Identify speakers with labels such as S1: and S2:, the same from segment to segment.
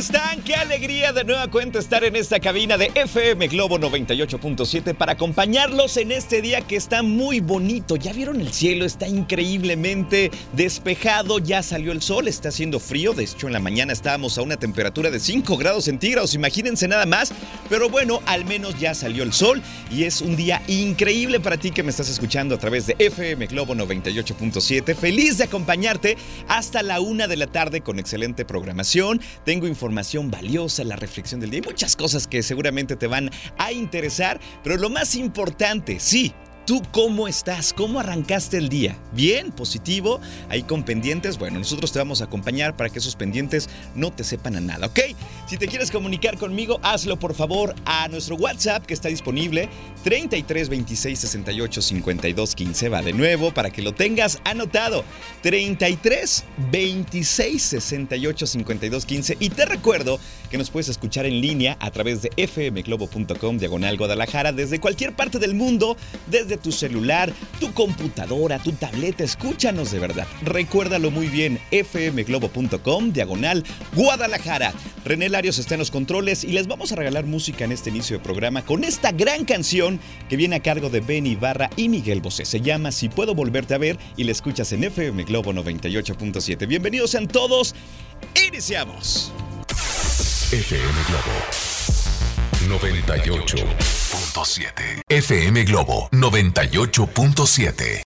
S1: están? Qué alegría de nueva cuenta estar en esta cabina de FM Globo 98.7 para acompañarlos en este día que está muy bonito. ¿Ya vieron el cielo? Está increíblemente despejado, ya salió el sol, está haciendo frío. De hecho, en la mañana estábamos a una temperatura de 5 grados centígrados, imagínense nada más. Pero bueno, al menos ya salió el sol y es un día increíble para ti que me estás escuchando a través de FM Globo 98.7. Feliz de acompañarte hasta la una de la tarde con excelente programación. Tengo información valiosa, la reflexión del día y muchas cosas que seguramente te van a interesar. Pero lo más importante, sí, ¿Tú cómo estás? ¿Cómo arrancaste el día? ¿Bien? ¿Positivo? ¿Ahí con pendientes? Bueno, nosotros te vamos a acompañar para que esos pendientes no te sepan a nada, ¿ok? Si te quieres comunicar conmigo, hazlo por favor a nuestro WhatsApp que está disponible 33 26 68 52 15. Va de nuevo para que lo tengas anotado. 33 26 68 52 15. Y te recuerdo que nos puedes escuchar en línea a través de fmglobo.com diagonal Guadalajara desde cualquier parte del mundo, desde tu celular, tu computadora, tu tableta. Escúchanos de verdad. Recuérdalo muy bien, fmglobo.com, diagonal Guadalajara. René Larios está en los controles y les vamos a regalar música en este inicio de programa con esta gran canción que viene a cargo de Ben Ibarra y Miguel Bosé. Se llama Si Puedo Volverte a Ver y la escuchas en FM Globo 98.7. Bienvenidos sean todos. Iniciamos.
S2: FM Globo 98.7. FM Globo 98.7.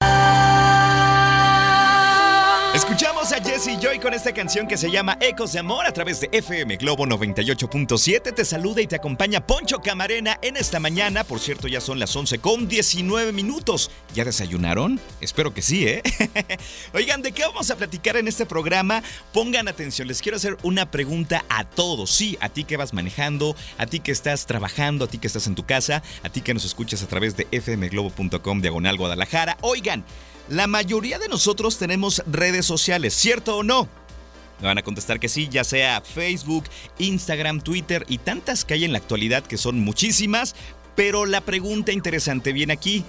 S1: Escuchamos a Jesse Joy con esta canción que se llama Ecos de Amor a través de FM Globo 98.7. Te saluda y te acompaña Poncho Camarena en esta mañana. Por cierto, ya son las 11 con 19 minutos. ¿Ya desayunaron? Espero que sí, ¿eh? Oigan, ¿de qué vamos a platicar en este programa? Pongan atención, les quiero hacer una pregunta a todos. Sí, a ti que vas manejando, a ti que estás trabajando, a ti que estás en tu casa, a ti que nos escuchas a través de fmglobo.com diagonal Guadalajara. Oigan, la mayoría de nosotros tenemos redes sociales, ¿cierto o no? Me van a contestar que sí, ya sea Facebook, Instagram, Twitter y tantas que hay en la actualidad que son muchísimas. Pero la pregunta interesante viene aquí.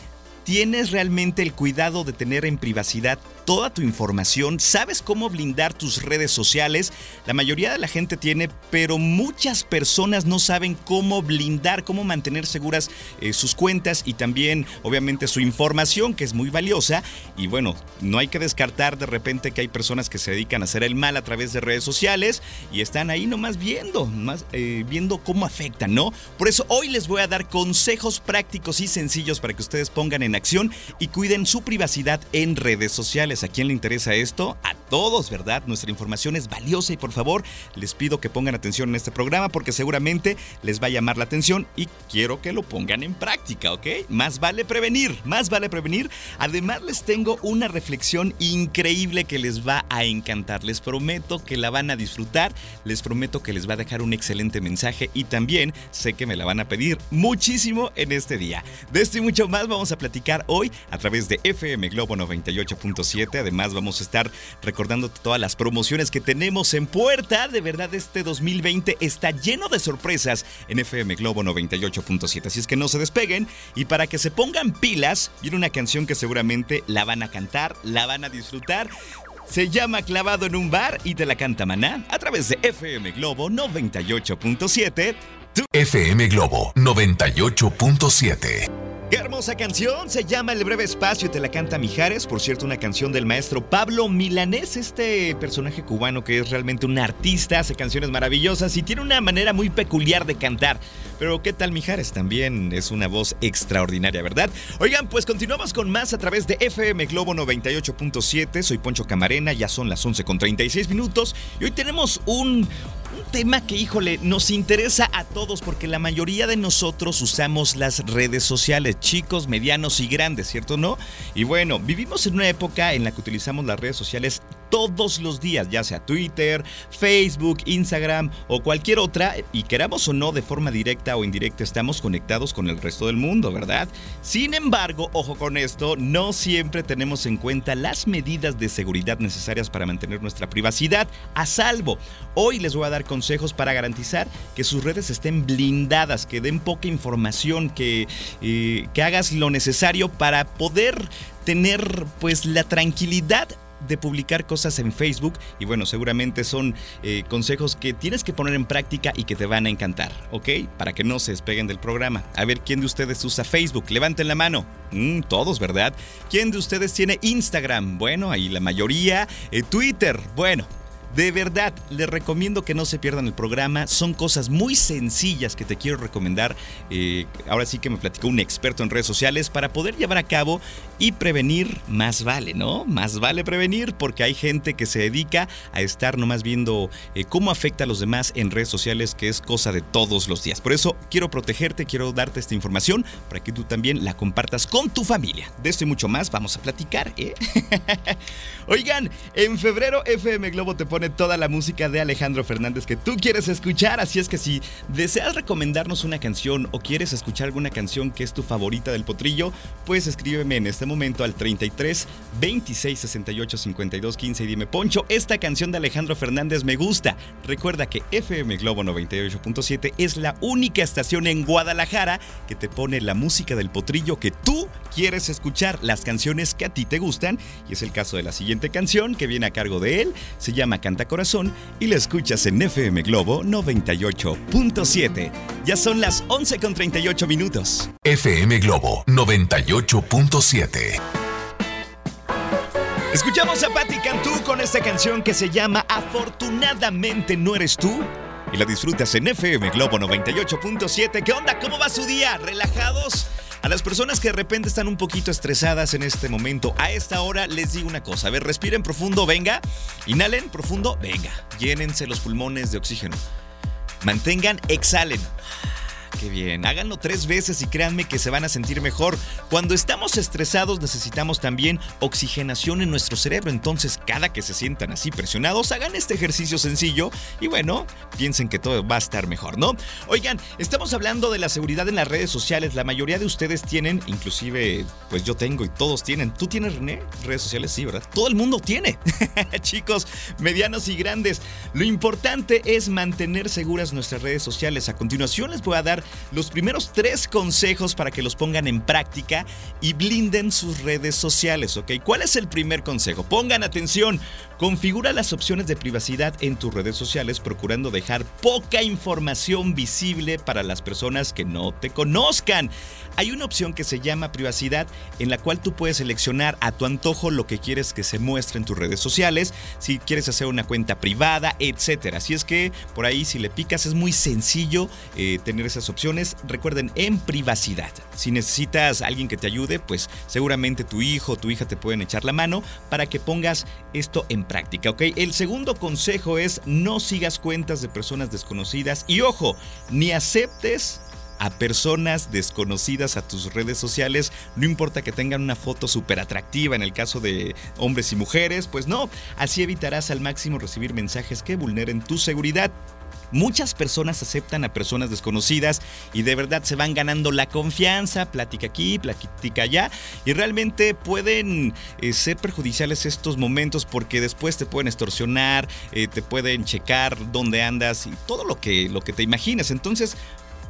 S1: ¿Tienes realmente el cuidado de tener en privacidad toda tu información? ¿Sabes cómo blindar tus redes sociales? La mayoría de la gente tiene, pero muchas personas no saben cómo blindar, cómo mantener seguras eh, sus cuentas y también, obviamente, su información, que es muy valiosa. Y bueno, no hay que descartar de repente que hay personas que se dedican a hacer el mal a través de redes sociales y están ahí nomás viendo, más, eh, viendo cómo afectan, ¿no? Por eso hoy les voy a dar consejos prácticos y sencillos para que ustedes pongan en acción y cuiden su privacidad en redes sociales. ¿A quién le interesa esto? Todos, ¿verdad? Nuestra información es valiosa y por favor les pido que pongan atención en este programa porque seguramente les va a llamar la atención y quiero que lo pongan en práctica, ¿ok? Más vale prevenir, más vale prevenir. Además les tengo una reflexión increíble que les va a encantar. Les prometo que la van a disfrutar, les prometo que les va a dejar un excelente mensaje y también sé que me la van a pedir muchísimo en este día. De esto y mucho más vamos a platicar hoy a través de FM Globo 98.7. Además, vamos a estar recordando todas las promociones que tenemos en puerta. De verdad, este 2020 está lleno de sorpresas en FM Globo 98.7. Así es que no se despeguen. Y para que se pongan pilas, viene una canción que seguramente la van a cantar, la van a disfrutar. Se llama Clavado en un bar y te la canta Maná a través de FM Globo 98.7.
S2: FM Globo 98.7.
S1: Qué hermosa canción, se llama El breve espacio te la canta Mijares, por cierto una canción del maestro Pablo Milanés, este personaje cubano que es realmente un artista, hace canciones maravillosas y tiene una manera muy peculiar de cantar. Pero ¿qué tal Mijares? También es una voz extraordinaria, ¿verdad? Oigan, pues continuamos con más a través de FM Globo 98.7, soy Poncho Camarena, ya son las 11 con 36 minutos y hoy tenemos un tema que, híjole, nos interesa a todos porque la mayoría de nosotros usamos las redes sociales, chicos, medianos y grandes, ¿cierto no? Y bueno, vivimos en una época en la que utilizamos las redes sociales todos los días, ya sea Twitter, Facebook, Instagram o cualquier otra, y queramos o no de forma directa o indirecta, estamos conectados con el resto del mundo, ¿verdad? Sin embargo, ojo con esto, no siempre tenemos en cuenta las medidas de seguridad necesarias para mantener nuestra privacidad a salvo. Hoy les voy a dar consejos para garantizar que sus redes estén blindadas, que den poca información, que, eh, que hagas lo necesario para poder tener pues la tranquilidad de publicar cosas en Facebook y bueno, seguramente son eh, consejos que tienes que poner en práctica y que te van a encantar, ¿ok? Para que no se despeguen del programa. A ver, ¿quién de ustedes usa Facebook? Levanten la mano. Mm, todos, ¿verdad? ¿Quién de ustedes tiene Instagram? Bueno, ahí la mayoría. Eh, Twitter, bueno. De verdad, les recomiendo que no se pierdan el programa. Son cosas muy sencillas que te quiero recomendar. Eh, ahora sí que me platicó un experto en redes sociales para poder llevar a cabo y prevenir más vale, ¿no? Más vale prevenir porque hay gente que se dedica a estar nomás viendo eh, cómo afecta a los demás en redes sociales, que es cosa de todos los días. Por eso quiero protegerte, quiero darte esta información para que tú también la compartas con tu familia. De esto y mucho más vamos a platicar, ¿eh? Oigan, en febrero FM Globo te pone toda la música de Alejandro Fernández que tú quieres escuchar. Así es que si deseas recomendarnos una canción o quieres escuchar alguna canción que es tu favorita del potrillo, pues escríbeme en este momento al 33 26 68 52 15 y dime, Poncho, esta canción de Alejandro Fernández me gusta. Recuerda que FM Globo 98.7 es la única estación en Guadalajara que te pone la música del potrillo que tú quieres escuchar, las canciones que a ti te gustan. Y es el caso de la siguiente canción que viene a cargo de él. Se llama Corazón y la escuchas en FM Globo 98.7. Ya son las 11 con 38 minutos.
S2: FM Globo 98.7.
S1: Escuchamos a Patti Cantú con esta canción que se llama Afortunadamente no eres tú. Y la disfrutas en FM Globo 98.7. ¿Qué onda? ¿Cómo va su día? ¿Relajados? A las personas que de repente están un poquito estresadas en este momento, a esta hora les digo una cosa. A ver, respiren profundo, venga. Inhalen profundo, venga. Llénense los pulmones de oxígeno. Mantengan, exhalen. Qué bien, háganlo tres veces y créanme que se van a sentir mejor. Cuando estamos estresados necesitamos también oxigenación en nuestro cerebro, entonces cada que se sientan así presionados, hagan este ejercicio sencillo y bueno, piensen que todo va a estar mejor, ¿no? Oigan, estamos hablando de la seguridad en las redes sociales, la mayoría de ustedes tienen, inclusive pues yo tengo y todos tienen. ¿Tú tienes René? Redes sociales, sí, ¿verdad? Todo el mundo tiene. Chicos, medianos y grandes, lo importante es mantener seguras nuestras redes sociales. A continuación les voy a dar los primeros tres consejos para que los pongan en práctica y blinden sus redes sociales, ¿ok? ¿Cuál es el primer consejo? Pongan atención, configura las opciones de privacidad en tus redes sociales procurando dejar poca información visible para las personas que no te conozcan. Hay una opción que se llama privacidad en la cual tú puedes seleccionar a tu antojo lo que quieres que se muestre en tus redes sociales, si quieres hacer una cuenta privada, etcétera. Así es que por ahí si le picas es muy sencillo eh, tener esas Recuerden, en privacidad. Si necesitas a alguien que te ayude, pues seguramente tu hijo o tu hija te pueden echar la mano para que pongas esto en práctica, ¿ok? El segundo consejo es no sigas cuentas de personas desconocidas y ojo, ni aceptes a personas desconocidas a tus redes sociales, no importa que tengan una foto súper atractiva en el caso de hombres y mujeres, pues no, así evitarás al máximo recibir mensajes que vulneren tu seguridad. Muchas personas aceptan a personas desconocidas y de verdad se van ganando la confianza, plática aquí, plática allá, y realmente pueden eh, ser perjudiciales estos momentos porque después te pueden extorsionar, eh, te pueden checar dónde andas y todo lo que, lo que te imaginas. Entonces,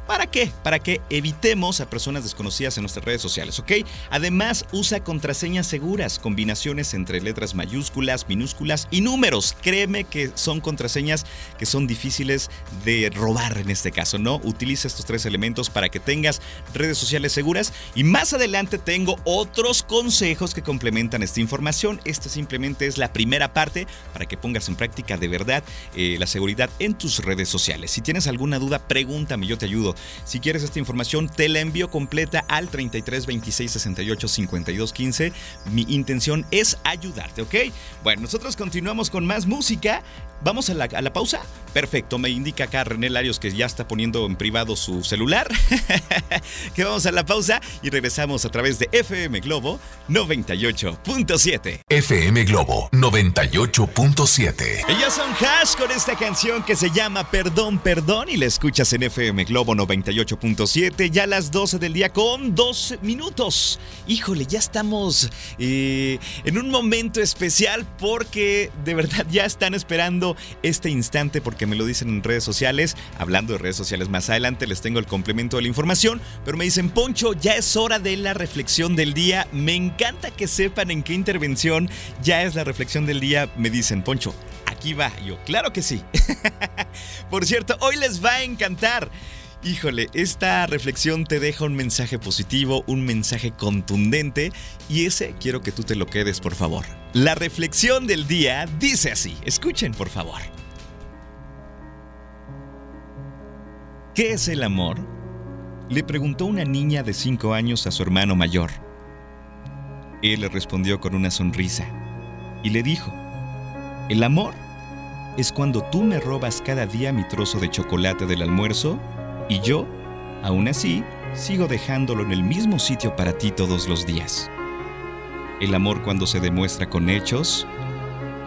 S1: ¿Para qué? Para que evitemos a personas desconocidas en nuestras redes sociales, ¿ok? Además, usa contraseñas seguras, combinaciones entre letras mayúsculas, minúsculas y números. Créeme que son contraseñas que son difíciles de robar en este caso, ¿no? Utiliza estos tres elementos para que tengas redes sociales seguras y más adelante tengo otros consejos que complementan esta información. Esta simplemente es la primera parte para que pongas en práctica de verdad eh, la seguridad en tus redes sociales. Si tienes alguna duda, pregúntame, yo te ayudo. Si quieres esta información, te la envío completa al 33 26 68 52 15. Mi intención es ayudarte, ¿ok? Bueno, nosotros continuamos con más música. ¿Vamos a la, a la, pausa? Perfecto, me indica acá René Larios que ya está poniendo en privado su celular. que vamos a la pausa y regresamos a través de FM Globo 98.7.
S2: FM Globo 98.7.
S1: Ellos son Hash con esta canción que se llama Perdón, Perdón y la escuchas en FM Globo 98.7 ya a las 12 del día con 12 minutos. Híjole, ya estamos eh, en un momento especial porque de verdad ya están esperando este instante porque me lo dicen en redes sociales. Hablando de redes sociales más adelante les tengo el complemento de la información, pero me dicen, Poncho, ya es hora de la reflexión del día. Me encanta que sepan en qué intervención ya es la reflexión del día. Me dicen, Poncho, aquí va. Yo, claro que sí. Por cierto, hoy les va a encantar. Híjole, esta reflexión te deja un mensaje positivo, un mensaje contundente y ese quiero que tú te lo quedes, por favor. La reflexión del día dice así, escuchen por favor. ¿Qué es el amor? Le preguntó una niña de 5 años a su hermano mayor. Él le respondió con una sonrisa y le dijo, el amor es cuando tú me robas cada día mi trozo de chocolate del almuerzo y yo, aún así, sigo dejándolo en el mismo sitio para ti todos los días. El amor cuando se demuestra con hechos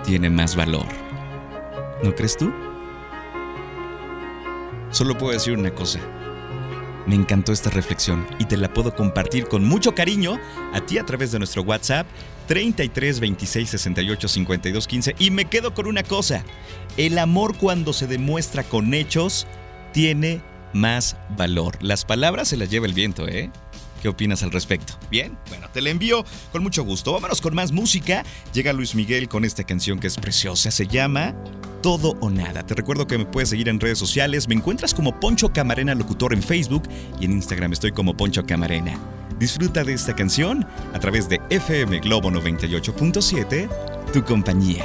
S1: tiene más valor. ¿No crees tú? Solo puedo decir una cosa. Me encantó esta reflexión y te la puedo compartir con mucho cariño a ti a través de nuestro WhatsApp 33 26 68 52 15 y me quedo con una cosa. El amor cuando se demuestra con hechos tiene más valor. Las palabras se las lleva el viento, ¿eh? ¿Qué opinas al respecto? Bien, bueno, te la envío con mucho gusto. Vámonos con más música. Llega Luis Miguel con esta canción que es preciosa. Se llama Todo o Nada. Te recuerdo que me puedes seguir en redes sociales. Me encuentras como Poncho Camarena Locutor en Facebook y en Instagram estoy como Poncho Camarena. Disfruta de esta canción a través de FM Globo 98.7, tu compañía.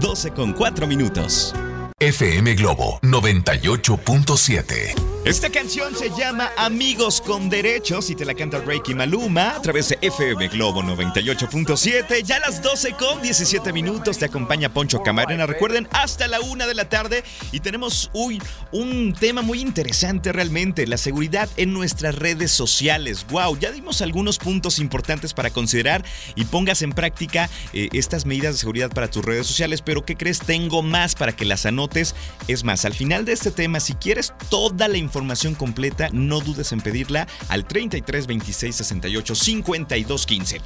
S1: 12 con 4 minutos.
S2: FM Globo 98.7.
S1: Esta canción se llama Amigos con Derechos y te la canta Reiki Maluma a través de FM Globo 98.7. Ya a las 12 con 17 minutos te acompaña Poncho Camarena. Recuerden, hasta la una de la tarde y tenemos hoy un tema muy interesante realmente, la seguridad en nuestras redes sociales. Wow, ya dimos algunos puntos importantes para considerar y pongas en práctica eh, estas medidas de seguridad para tus redes sociales, pero ¿qué crees? Tengo más para que las anotes. Es más, al final de este tema, si quieres toda la información completa, no dudes en pedirla al 33 26 68 52 15.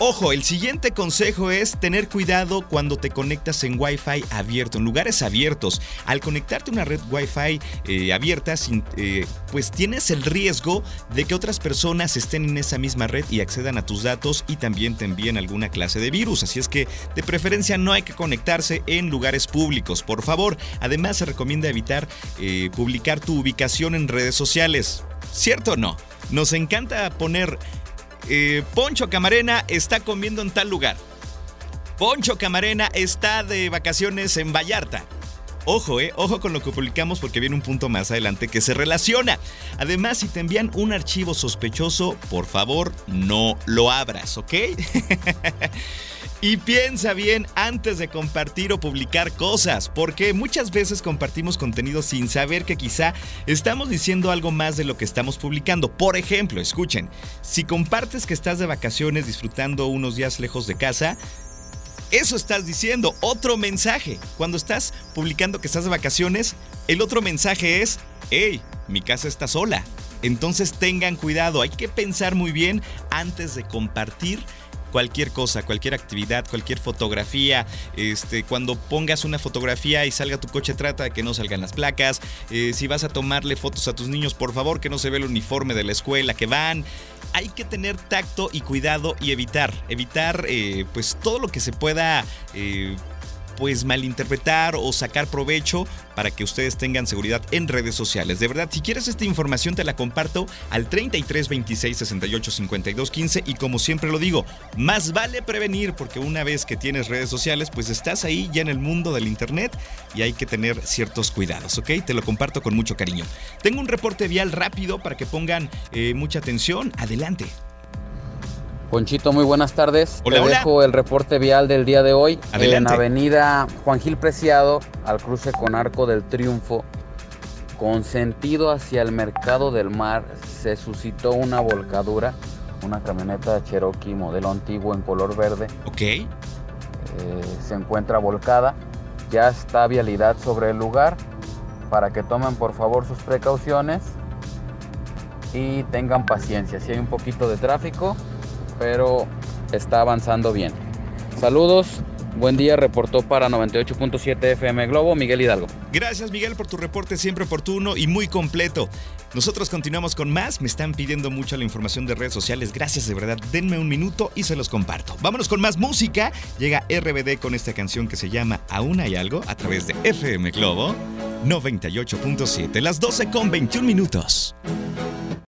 S1: Ojo, el siguiente consejo es tener cuidado cuando te conectas en Wi-Fi abierto, en lugares abiertos. Al conectarte a una red Wi-Fi eh, abierta, sin, eh, pues tienes el riesgo de que otras personas estén en esa misma red y accedan a tus datos y también te envíen alguna clase de virus. Así es que de preferencia no hay que conectarse en lugares públicos, por favor. Además se recomienda evitar eh, publicar tu ubicación en redes sociales. ¿Cierto o no? Nos encanta poner eh, Poncho Camarena está comiendo en tal lugar. Poncho Camarena está de vacaciones en Vallarta. Ojo, eh, ojo con lo que publicamos porque viene un punto más adelante que se relaciona. Además, si te envían un archivo sospechoso, por favor, no lo abras, ¿ok? y piensa bien antes de compartir o publicar cosas, porque muchas veces compartimos contenido sin saber que quizá estamos diciendo algo más de lo que estamos publicando. Por ejemplo, escuchen, si compartes que estás de vacaciones disfrutando unos días lejos de casa, eso estás diciendo. Otro mensaje. Cuando estás publicando que estás de vacaciones, el otro mensaje es, hey, mi casa está sola. Entonces tengan cuidado, hay que pensar muy bien antes de compartir cualquier cosa, cualquier actividad, cualquier fotografía. Este, cuando pongas una fotografía y salga tu coche, trata de que no salgan las placas. Eh, si vas a tomarle fotos a tus niños, por favor, que no se vea el uniforme de la escuela que van hay que tener tacto y cuidado y evitar, evitar eh, pues todo lo que se pueda eh, pues malinterpretar o sacar provecho para que ustedes tengan seguridad en redes sociales. De verdad, si quieres esta información te la comparto al 33 26 68 52 15 y como siempre lo digo, más vale prevenir porque una vez que tienes redes sociales, pues estás ahí ya en el mundo del internet y hay que tener ciertos cuidados, ¿ok? Te lo comparto con mucho cariño. Tengo un reporte vial rápido para que pongan eh, mucha atención. Adelante.
S3: Ponchito, muy buenas tardes.
S1: Hola,
S3: Te
S1: hola.
S3: dejo el reporte vial del día de hoy
S1: Adelante.
S3: en Avenida Juan Gil Preciado, al cruce con Arco del Triunfo, con sentido hacia el Mercado del Mar, se suscitó una volcadura, una camioneta Cherokee modelo antiguo en color verde,
S1: Ok.
S3: eh, se encuentra volcada. Ya está vialidad sobre el lugar para que tomen por favor sus precauciones y tengan paciencia. Si hay un poquito de tráfico, pero está avanzando bien. Saludos, buen día, reportó para 98.7 FM Globo Miguel Hidalgo.
S1: Gracias Miguel por tu reporte siempre oportuno y muy completo. Nosotros continuamos con más, me están pidiendo mucho la información de redes sociales, gracias de verdad, denme un minuto y se los comparto. Vámonos con más música, llega RBD con esta canción que se llama Aún hay algo a través de FM Globo 98.7, las 12 con 21 minutos.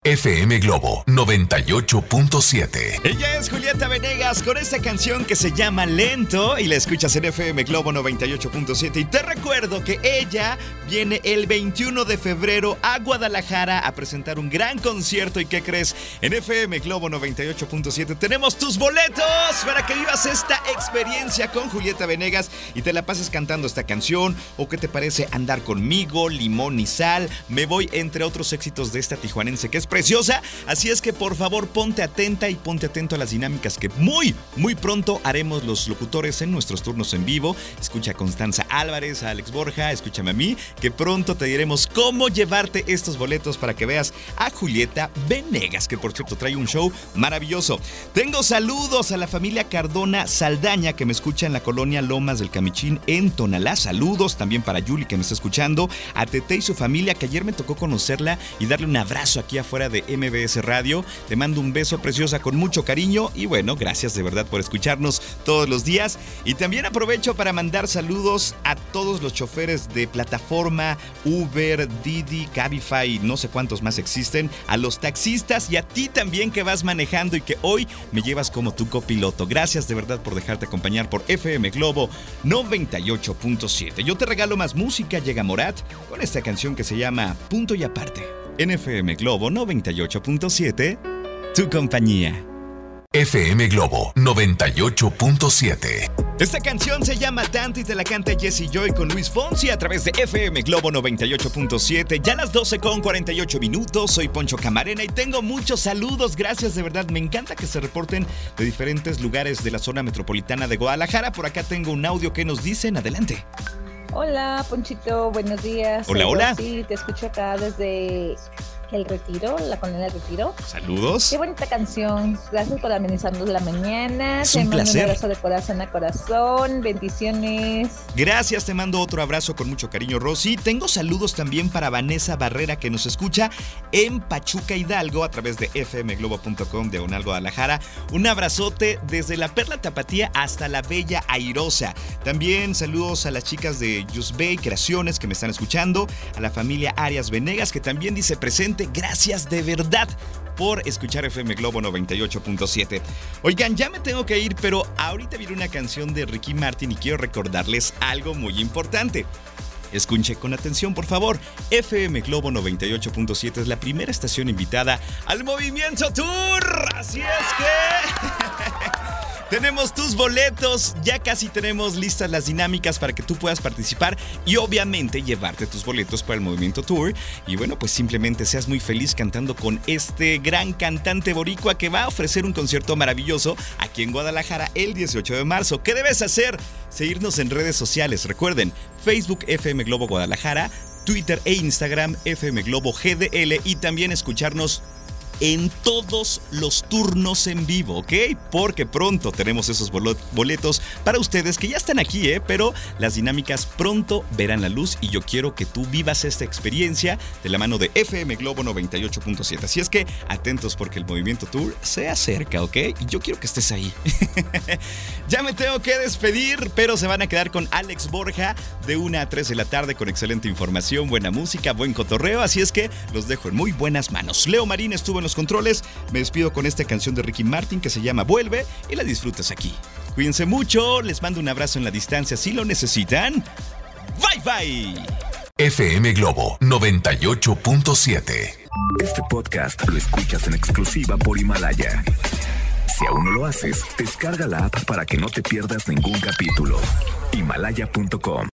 S2: FM Globo 98.7.
S1: Ella es Julieta Venegas con esta canción que se llama Lento y la escuchas en FM Globo 98.7 y te recuerdo que ella viene el 21 de febrero a Guadalajara a presentar un gran concierto y ¿qué crees? En FM Globo 98.7 tenemos tus boletos para que vivas esta experiencia con Julieta Venegas y te la pases cantando esta canción o qué te parece andar conmigo, limón y sal, me voy entre otros éxitos de esta tijuanense que es preciosa, así es que por favor ponte atenta y ponte atento a las dinámicas que muy, muy pronto haremos los locutores en nuestros turnos en vivo. Escucha a Constanza Álvarez, a Alex Borja, escúchame a mí, que pronto te diremos cómo llevarte estos boletos para que veas a Julieta Venegas, que por cierto trae un show maravilloso. Tengo saludos a la familia Cardona Saldaña que me escucha en la colonia Lomas del Camichín en Tonalá. Saludos también para Yuli que me está escuchando, a Tete y su familia que ayer me tocó conocerla y darle un abrazo aquí afuera de MBS Radio. Te mando un beso preciosa con mucho cariño y bueno, gracias de verdad por escucharnos todos los días. Y también aprovecho para mandar saludos a todos los choferes de plataforma Uber, Didi, Cabify, no sé cuántos más existen, a los taxistas y a ti también que vas manejando y que hoy me llevas como tu copiloto. Gracias de verdad por dejarte acompañar por FM Globo 98.7. Yo te regalo más música, llega Morat con esta canción que se llama Punto y Aparte. En FM Globo 98.7, tu compañía.
S2: FM Globo 98.7.
S1: Esta canción se llama Tanto y te la canta Jesse Joy con Luis Fonsi a través de FM Globo 98.7. Ya las 12 con 48 minutos. Soy Poncho Camarena y tengo muchos saludos. Gracias de verdad. Me encanta que se reporten de diferentes lugares de la zona metropolitana de Guadalajara. Por acá tengo un audio que nos dicen. Adelante.
S4: Hola, Ponchito, buenos días.
S1: Hola, hola.
S4: Sí, te escucho acá desde El Retiro, la colonia del Retiro.
S1: Saludos.
S4: Qué bonita canción. Gracias por amenizarnos la mañana.
S1: Es
S4: te
S1: un
S4: mando
S1: placer.
S4: un abrazo de corazón a corazón. Bendiciones.
S1: Gracias, te mando otro abrazo con mucho cariño, Rosy. Tengo saludos también para Vanessa Barrera que nos escucha en Pachuca Hidalgo a través de fmglobo.com diagonal Guadalajara. Un abrazote desde la Perla Tapatía hasta la Bella Airosa. También saludos a las chicas de Just Bay Creaciones que me están escuchando, a la familia Arias Venegas que también dice presente. Gracias de verdad por escuchar FM Globo 98.7. Oigan, ya me tengo que ir, pero ahorita viene una canción de Ricky Martin y quiero recordarles algo muy importante. Escuche con atención, por favor. FM Globo 98.7 es la primera estación invitada al Movimiento Tour. Así es que... Tenemos tus boletos, ya casi tenemos listas las dinámicas para que tú puedas participar y obviamente llevarte tus boletos para el Movimiento Tour. Y bueno, pues simplemente seas muy feliz cantando con este gran cantante boricua que va a ofrecer un concierto maravilloso aquí en Guadalajara el 18 de marzo. ¿Qué debes hacer? Seguirnos en redes sociales. Recuerden, Facebook FM Globo Guadalajara, Twitter e Instagram FM Globo GDL y también escucharnos en todos los turnos en vivo, ¿ok? Porque pronto tenemos esos boletos para ustedes que ya están aquí, ¿eh? Pero las dinámicas pronto verán la luz y yo quiero que tú vivas esta experiencia de la mano de FM Globo 98.7. Así es que atentos porque el movimiento tour se acerca, ¿ok? Y yo quiero que estés ahí. ya me tengo que despedir, pero se van a quedar con Alex Borja de 1 a 3 de la tarde con excelente información, buena música, buen cotorreo. Así es que los dejo en muy buenas manos. Leo Marín estuvo en los controles. Me despido con esta canción de Ricky Martin que se llama Vuelve y la disfrutas aquí. Cuídense mucho, les mando un abrazo en la distancia si lo necesitan. Bye bye.
S5: FM Globo 98.7.
S2: Este podcast lo escuchas en exclusiva por Himalaya. Si aún no lo haces, descarga la app para que no te pierdas ningún capítulo. Himalaya.com